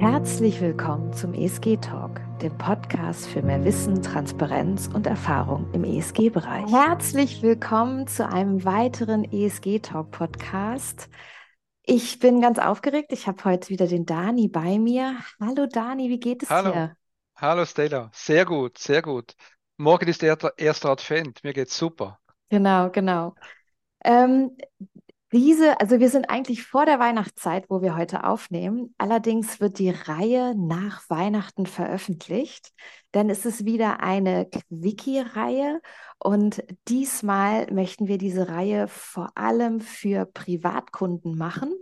Herzlich willkommen zum ESG Talk, dem Podcast für mehr Wissen, Transparenz und Erfahrung im ESG-Bereich. Herzlich willkommen zu einem weiteren ESG Talk Podcast. Ich bin ganz aufgeregt. Ich habe heute wieder den Dani bei mir. Hallo Dani, wie geht es Hallo, dir? hallo Stella. Sehr gut, sehr gut. Morgen ist der erste Advent. Mir geht's super. Genau, genau. Ähm, diese, also wir sind eigentlich vor der Weihnachtszeit, wo wir heute aufnehmen. Allerdings wird die Reihe nach Weihnachten veröffentlicht, denn es ist wieder eine Quickie-Reihe und diesmal möchten wir diese Reihe vor allem für Privatkunden machen.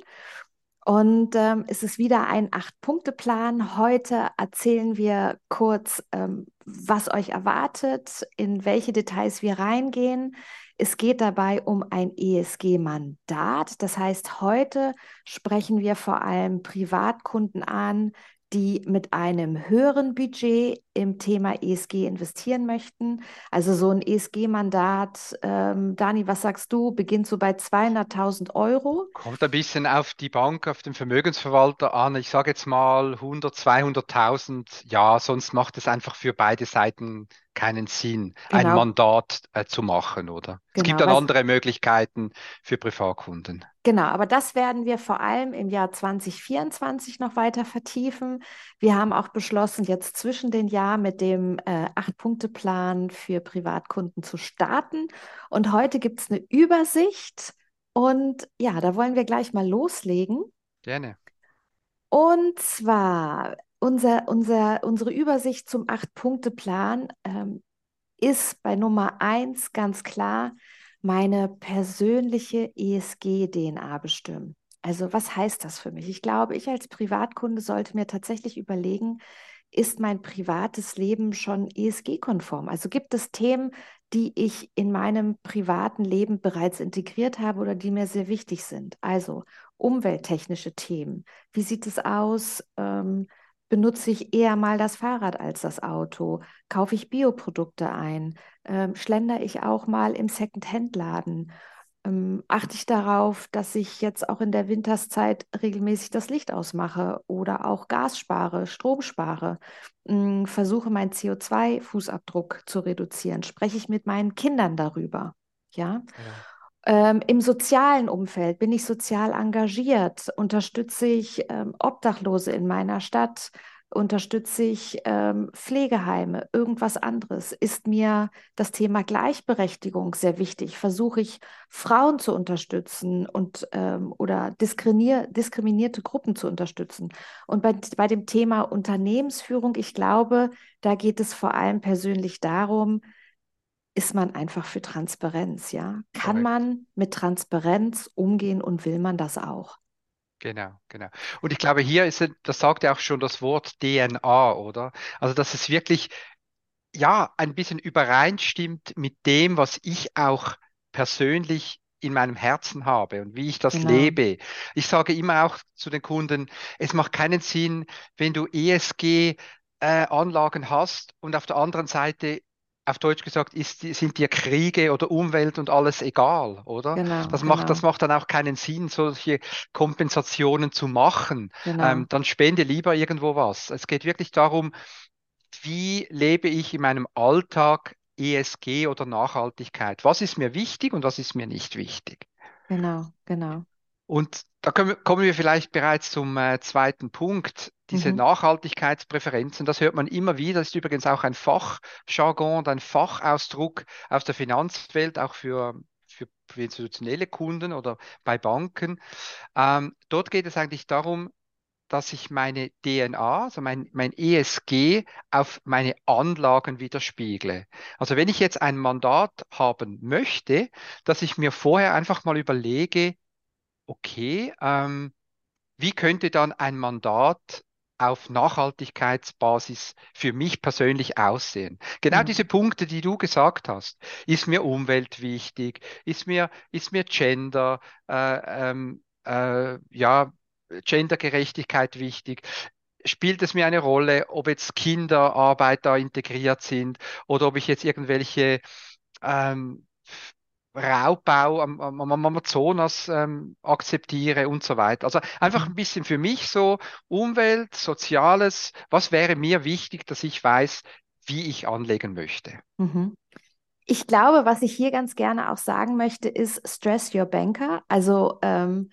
Und ähm, es ist wieder ein Acht-Punkte-Plan. Heute erzählen wir kurz, ähm, was euch erwartet, in welche Details wir reingehen. Es geht dabei um ein ESG-Mandat. Das heißt, heute sprechen wir vor allem Privatkunden an, die mit einem höheren Budget im Thema ESG investieren möchten. Also so ein ESG-Mandat, ähm, Dani, was sagst du, beginnt so bei 200.000 Euro. Kommt ein bisschen auf die Bank, auf den Vermögensverwalter an. Ich sage jetzt mal 100, 200.000. Ja, sonst macht es einfach für beide Seiten keinen Sinn, ein Genau, Mandat äh, zu machen, oder? Es gibt genau. dann andere Möglichkeiten für Privatkunden. Genau, aber das werden wir vor allem im Jahr 2024 noch weiter vertiefen. Wir haben auch beschlossen, jetzt zwischen den Jahren mit dem äh, Acht-Punkte-Plan für Privatkunden zu starten. Und heute gibt es eine Übersicht. Und ja, da wollen wir gleich mal loslegen. Gerne. Und zwar unser, unser, unsere Übersicht zum Acht-Punkte-Plan ähm, ist bei Nummer eins ganz klar meine persönliche ESG-DNA bestimmen. Also was heißt das für mich? Ich glaube, ich als Privatkunde sollte mir tatsächlich überlegen, ist mein privates Leben schon ESG-konform? Also gibt es Themen, die ich in meinem privaten Leben bereits integriert habe oder die mir sehr wichtig sind? Also umwelttechnische Themen. Wie sieht es aus? Ähm, benutze ich eher mal das Fahrrad als das Auto? Kaufe ich Bioprodukte ein? Ähm, schlendere ich auch mal im Second-Hand-Laden? Ähm, achte ich darauf, dass ich jetzt auch in der Winterszeit regelmäßig das Licht ausmache oder auch Gas spare, Strom spare? Ähm, versuche meinen CO2-Fußabdruck zu reduzieren? Spreche ich mit meinen Kindern darüber? Ja. Genau. Ähm, im sozialen Umfeld bin ich sozial engagiert, unterstütze ich ähm, Obdachlose in meiner Stadt, unterstütze ich ähm, Pflegeheime, irgendwas anderes. Ist mir das Thema Gleichberechtigung sehr wichtig? Versuche ich Frauen zu unterstützen und ähm, oder diskriminier diskriminierte Gruppen zu unterstützen? Und bei, bei dem Thema Unternehmensführung, ich glaube, da geht es vor allem persönlich darum, ist man einfach für Transparenz, ja? Kann Korrekt. man mit Transparenz umgehen und will man das auch? Genau, genau. Und ich glaube, hier ist, das sagt ja auch schon das Wort DNA, oder? Also, dass es wirklich ja, ein bisschen übereinstimmt mit dem, was ich auch persönlich in meinem Herzen habe und wie ich das Genau, lebe. Ich sage immer auch zu den Kunden, es macht keinen Sinn, wenn du ESG-Anlagen hast und auf der anderen Seite, auf Deutsch gesagt, ist, sind dir Kriege oder Umwelt und alles egal, oder? genau, Das macht, das genau, macht dann auch keinen Sinn, solche Kompensationen zu machen. Ähm, genau, dann spende lieber irgendwo was. Es geht wirklich darum, wie lebe ich in meinem Alltag ESG oder Nachhaltigkeit? Was ist mir wichtig und was ist mir nicht wichtig? genau, genau. Und da kommen wir kommen wir vielleicht bereits zum äh, zweiten Punkt. Diese Mhm. Nachhaltigkeitspräferenzen, das hört man immer wieder. Das ist übrigens auch ein Fachjargon und ein Fachausdruck aus der Finanzwelt, auch für, für, für institutionelle Kunden oder bei Banken. Ähm, dort geht es eigentlich darum, dass ich meine DNA, also mein, mein ESG, auf meine Anlagen widerspiegle. Also wenn ich jetzt ein Mandat haben möchte, dass ich mir vorher einfach mal überlege, okay, ähm, wie könnte dann ein Mandat auf Nachhaltigkeitsbasis für mich persönlich aussehen? Genau diese Mhm. Punkte, die du gesagt hast. Ist mir Umwelt wichtig? Ist mir, ist mir Gender, äh, ähm, äh, ja, Gendergerechtigkeit wichtig? Spielt es mir eine Rolle, ob jetzt Kinderarbeit da integriert sind oder ob ich jetzt irgendwelche ähm, Raubbau am, am, am Amazonas ähm, akzeptiere und so weiter. Also einfach Mhm. ein bisschen für mich so Umwelt, Soziales, was wäre mir wichtig, dass ich weiß, wie ich anlegen möchte. Mhm. Ich glaube, was ich hier ganz gerne auch sagen möchte, ist Stress Your Banker. Also ähm,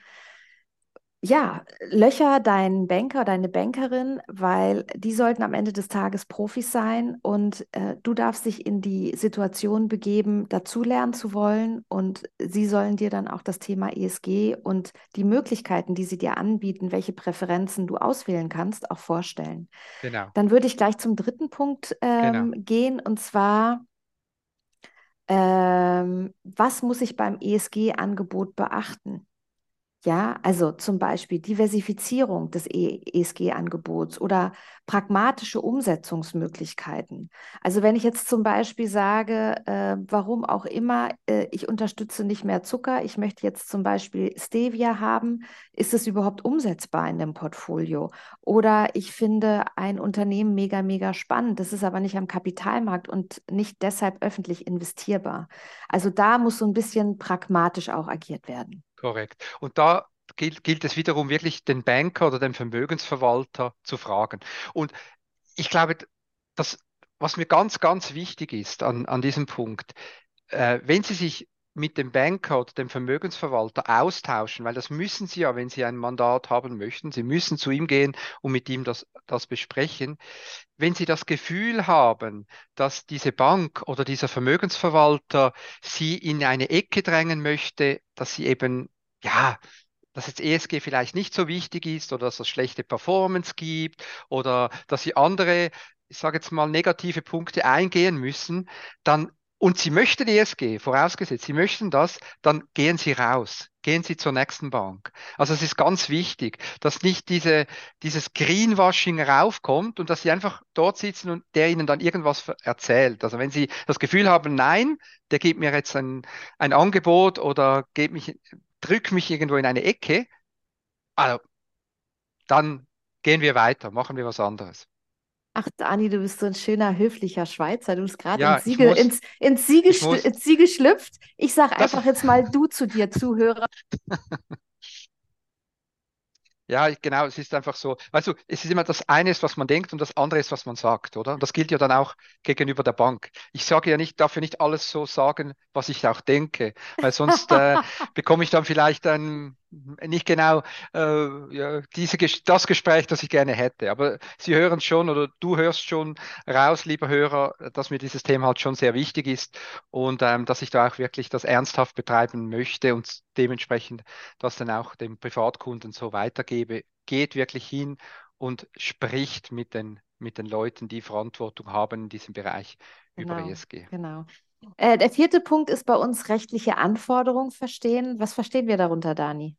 ja, löcher deinen Banker, deine Bankerin, weil die sollten am Ende des Tages Profis sein und äh, du darfst dich in die Situation begeben, dazulernen zu wollen und sie sollen dir dann auch das Thema ESG und die Möglichkeiten, die sie dir anbieten, welche Präferenzen du auswählen kannst, auch vorstellen. Genau, Dann würde ich gleich zum dritten Punkt genau. ähm, gehen und zwar ähm, was muss ich beim ESG-Angebot beachten? Ja, also zum Beispiel Diversifizierung des ESG-Angebots oder pragmatische Umsetzungsmöglichkeiten. Also wenn ich jetzt zum Beispiel sage, äh, warum auch immer, äh, ich unterstütze nicht mehr Zucker, ich möchte jetzt zum Beispiel Stevia haben, ist es überhaupt umsetzbar in dem Portfolio? Oder ich finde ein Unternehmen mega, mega spannend, das ist aber nicht am Kapitalmarkt und nicht deshalb öffentlich investierbar. Also da muss so ein bisschen pragmatisch auch agiert werden. Korrekt. Und da gilt, gilt es wiederum wirklich, den Banker oder den Vermögensverwalter zu fragen. Und ich glaube, das, was mir ganz, ganz wichtig ist an, an diesem Punkt, äh, wenn Sie sich mit dem Banker oder dem Vermögensverwalter austauschen, weil das müssen Sie ja, wenn Sie ein Mandat haben möchten, Sie müssen zu ihm gehen und mit ihm das, das besprechen. Wenn Sie das Gefühl haben, dass diese Bank oder dieser Vermögensverwalter Sie in eine Ecke drängen möchte, dass Sie eben, ja, dass jetzt ESG vielleicht nicht so wichtig ist oder dass es schlechte Performance gibt oder dass sie andere, ich sage jetzt mal, negative Punkte eingehen müssen, dann und Sie möchten ESG, vorausgesetzt, Sie möchten das, dann gehen Sie raus, gehen Sie zur nächsten Bank. Also es ist ganz wichtig, dass nicht diese, dieses Greenwashing raufkommt und dass Sie einfach dort sitzen und der Ihnen dann irgendwas erzählt. Also wenn Sie das Gefühl haben, nein, der gibt mir jetzt ein, ein Angebot oder gibt mich drück mich irgendwo in eine Ecke, also dann gehen wir weiter, machen wir was anderes. Ach, Dani, du bist so ein schöner, höflicher Schweizer. Du bist gerade Ja, ins ich Siege, muss, ins, ins muss, ins Siege schlüpft. Ich sage einfach jetzt mal du zu dir, Zuhörer. Ja, genau, es ist einfach so. Weißt du, es ist immer das eine ist, was man denkt und das andere ist, was man sagt, oder? Und das gilt ja dann auch gegenüber der Bank. Ich sage ja nicht, darf ja nicht alles so sagen, was ich auch denke, weil sonst äh, bekomme ich dann vielleicht ein, nicht genau äh, ja, diese, das Gespräch, das ich gerne hätte. Aber Sie hören schon oder du hörst schon raus, lieber Hörer, dass mir dieses Thema halt schon sehr wichtig ist und ähm, dass ich da auch wirklich das ernsthaft betreiben möchte und dementsprechend das dann auch dem Privatkunden so weitergebe. Geht wirklich hin und spricht mit den, mit den Leuten, die Verantwortung haben in diesem Bereich über Genau, ESG. genau. Äh, der vierte Punkt ist bei uns rechtliche Anforderungen verstehen. Was verstehen wir darunter, Dani?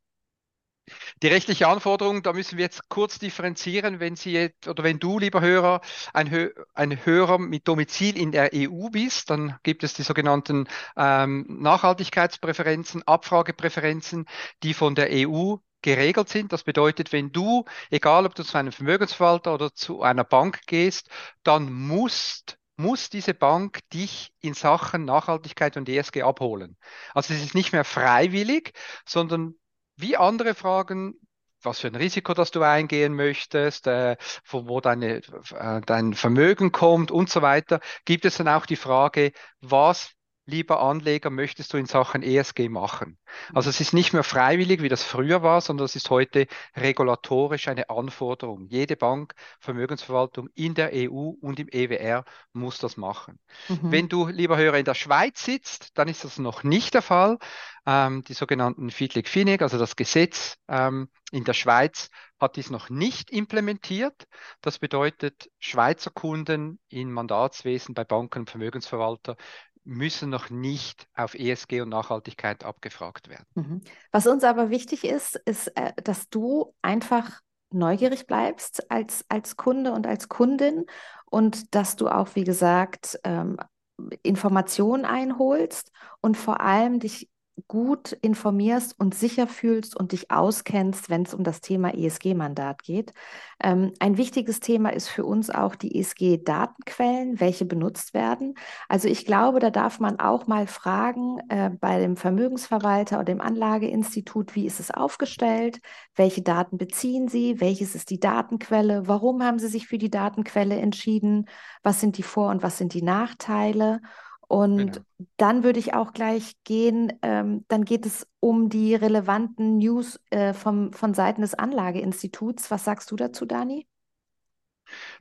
Die rechtliche Anforderung, da müssen wir jetzt kurz differenzieren, wenn Sie jetzt, oder wenn du, lieber Hörer, ein, Hö ein Hörer mit Domizil in der EU bist, dann gibt es die sogenannten ähm, Nachhaltigkeitspräferenzen, Abfragepräferenzen, die von der EU geregelt sind. Das bedeutet, wenn du, egal ob du zu einem Vermögensverwalter oder zu einer Bank gehst, dann musst muss diese Bank dich in Sachen Nachhaltigkeit und ESG abholen. Also es ist nicht mehr freiwillig, sondern wie andere Fragen, was für ein Risiko, das du eingehen möchtest, äh, von wo deine, äh, dein Vermögen kommt und so weiter, gibt es dann auch die Frage, was, lieber Anleger, möchtest du in Sachen ESG machen? Also es ist nicht mehr freiwillig, wie das früher war, sondern es ist heute regulatorisch eine Anforderung. Jede Bank, Vermögensverwaltung in der EU und im EWR muss das machen. Mhm. Wenn du, lieber Hörer, in der Schweiz sitzt, dann ist das noch nicht der Fall ähm, die sogenannten FIDLIG-FINIG, also das Gesetz ähm, in der Schweiz, hat dies noch nicht implementiert. Das bedeutet, Schweizer Kunden im Mandatswesen bei Banken und Vermögensverwalter müssen noch nicht auf ESG und Nachhaltigkeit abgefragt werden. Mhm. Was uns aber wichtig ist, ist, äh, dass du einfach neugierig bleibst als, als Kunde und als Kundin und dass du auch, wie gesagt, ähm, Informationen einholst und vor allem dich gut informierst und sicher fühlst und dich auskennst, wenn es um das Thema ESG-Mandat geht. Ähm, ein wichtiges Thema ist für uns auch die ESG-Datenquellen, welche benutzt werden. Also ich glaube, da darf man auch mal fragen äh, bei dem Vermögensverwalter oder dem Anlageinstitut, wie ist es aufgestellt, welche Daten beziehen sie, welches ist die Datenquelle, warum haben sie sich für die Datenquelle entschieden, was sind die Vor- und was sind die Nachteile. Und genau. dann würde ich auch gleich gehen, ähm, dann geht es um die relevanten News äh, vom, von Seiten des Anlageinstituts. Was sagst du dazu, Dani?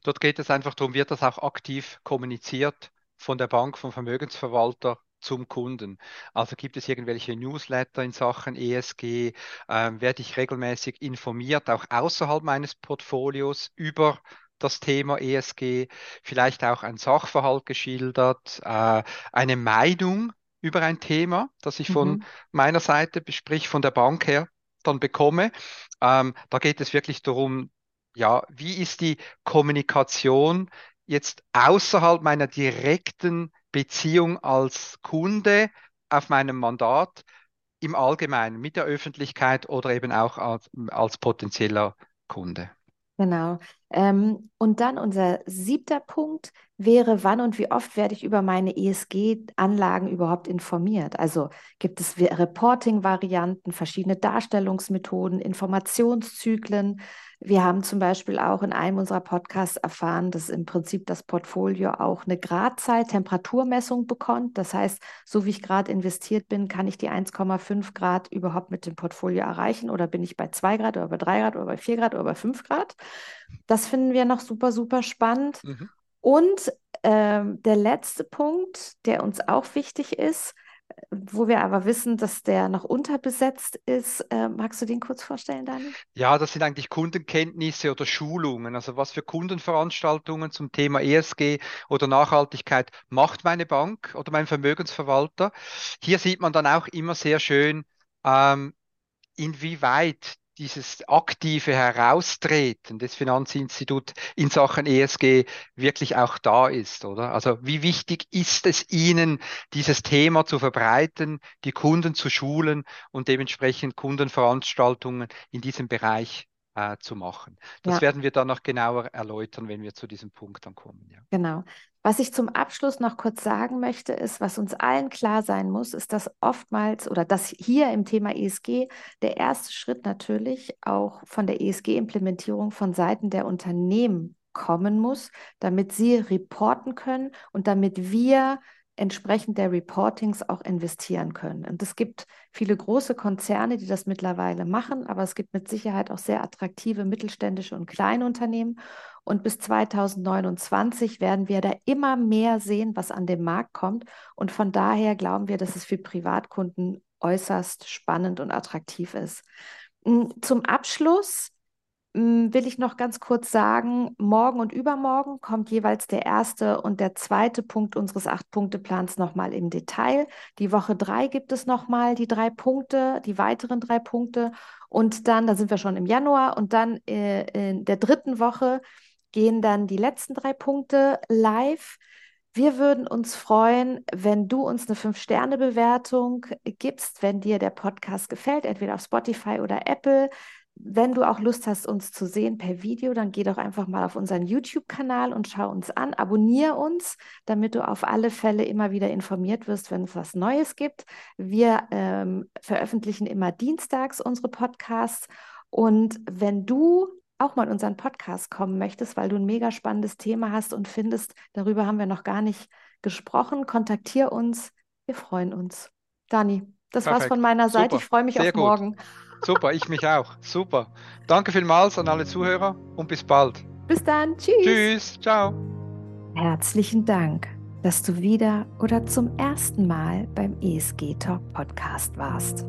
Dort geht es einfach darum, wird das auch aktiv kommuniziert von der Bank, vom Vermögensverwalter zum Kunden. Also gibt es irgendwelche Newsletter in Sachen ESG? Ähm, werde ich regelmäßig informiert, auch außerhalb meines Portfolios über das Thema ESG, vielleicht auch ein Sachverhalt geschildert, äh, eine Meinung über ein Thema, das ich von mhm. meiner Seite, sprich von der Bank her, dann bekomme. Ähm, da geht es wirklich darum, ja, wie ist die Kommunikation jetzt außerhalb meiner direkten Beziehung als Kunde auf meinem Mandat im Allgemeinen mit der Öffentlichkeit oder eben auch als, als potenzieller Kunde. Genau. Ähm, und dann unser siebter Punkt wäre, wann und wie oft werde ich über meine ESG-Anlagen überhaupt informiert? Also gibt es Reporting-Varianten, verschiedene Darstellungsmethoden, Informationszyklen, wir haben zum Beispiel auch in einem unserer Podcasts erfahren, dass im Prinzip das Portfolio auch eine Gradzeit, Temperaturmessung bekommt. Das heißt, so wie ich gerade investiert bin, kann ich die 1,5 Grad überhaupt mit dem Portfolio erreichen oder bin ich bei 2 Grad oder bei 3 Grad oder bei 4 Grad oder bei 5 Grad? Das finden wir noch super, super spannend. Mhm. Und ähm, der letzte Punkt, der uns auch wichtig ist, wo wir aber wissen, dass der noch unterbesetzt ist. Äh, magst du den kurz vorstellen, Dani? Ja, das sind eigentlich Kundenkenntnisse oder Schulungen. Also was für Kundenveranstaltungen zum Thema ESG oder Nachhaltigkeit macht meine Bank oder mein Vermögensverwalter. Hier sieht man dann auch immer sehr schön, ähm, inwieweit dieses aktive Heraustreten des Finanzinstituts in Sachen ESG wirklich auch da ist, oder? Also wie wichtig ist es Ihnen, dieses Thema zu verbreiten, die Kunden zu schulen und dementsprechend Kundenveranstaltungen in diesem Bereich äh, zu machen. Das ja. werden wir dann noch genauer erläutern, wenn wir zu diesem Punkt dann kommen. Ja. Genau. Was ich zum Abschluss noch kurz sagen möchte, ist, was uns allen klar sein muss, ist, dass oftmals oder dass hier im Thema ESG der erste Schritt natürlich auch von der ESG-Implementierung von Seiten der Unternehmen kommen muss, damit sie reporten können und damit wir entsprechend der Reportings auch investieren können. Und es gibt viele große Konzerne, die das mittlerweile machen, aber es gibt mit Sicherheit auch sehr attraktive mittelständische und kleine Unternehmen. Und bis 2029 werden wir da immer mehr sehen, was an den Markt kommt. Und von daher glauben wir, dass es für Privatkunden äußerst spannend und attraktiv ist. Hm, zum Abschluss will ich noch ganz kurz sagen, morgen und übermorgen kommt jeweils der erste und der zweite Punkt unseres Acht-Punkte-Plans nochmal im Detail. Die Woche drei gibt es nochmal die drei Punkte, die weiteren drei Punkte. Und dann, da sind wir schon im Januar, und dann äh, in der dritten Woche gehen dann die letzten drei Punkte live. Wir würden uns freuen, wenn du uns eine 5-Sterne-Bewertung gibst, wenn dir der Podcast gefällt, entweder auf Spotify oder Apple. Wenn du auch Lust hast, uns zu sehen per Video, dann geh doch einfach mal auf unseren YouTube-Kanal und schau uns an. Abonnier uns, damit du auf alle Fälle immer wieder informiert wirst, wenn es was Neues gibt. Wir ähm, veröffentlichen immer dienstags unsere Podcasts. Und wenn du auch mal in unseren Podcast kommen möchtest, weil du ein mega spannendes Thema hast und findest, darüber haben wir noch gar nicht gesprochen, kontaktier uns. Wir freuen uns. Dani, das Perfekt. war's von meiner Seite. Super. Ich freue mich Sehr auf gut. morgen. Super, ich mich auch. Super. Danke vielmals an alle Zuhörer und bis bald. Bis dann. Tschüss. Tschüss. Ciao. Herzlichen Dank, dass du wieder oder zum ersten Mal beim ESG Talk Podcast warst.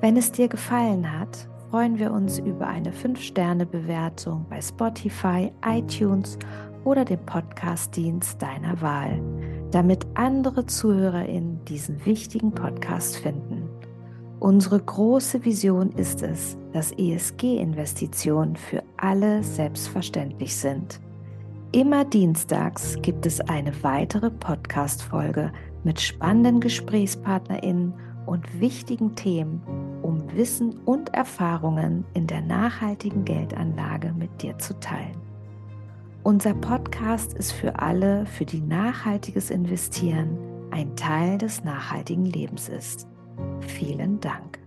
Wenn es dir gefallen hat, freuen wir uns über eine 5-Sterne-Bewertung bei Spotify, iTunes oder dem Podcast-Dienst deiner Wahl, damit andere ZuhörerInnen diesen wichtigen Podcast finden. Unsere große Vision ist es, dass ESG-Investitionen für alle selbstverständlich sind. Immer dienstags gibt es eine weitere Podcast-Folge mit spannenden GesprächspartnerInnen und wichtigen Themen, um Wissen und Erfahrungen in der nachhaltigen Geldanlage mit dir zu teilen. Unser Podcast ist für alle, für die nachhaltiges Investieren ein Teil des nachhaltigen Lebens ist. Vielen Dank.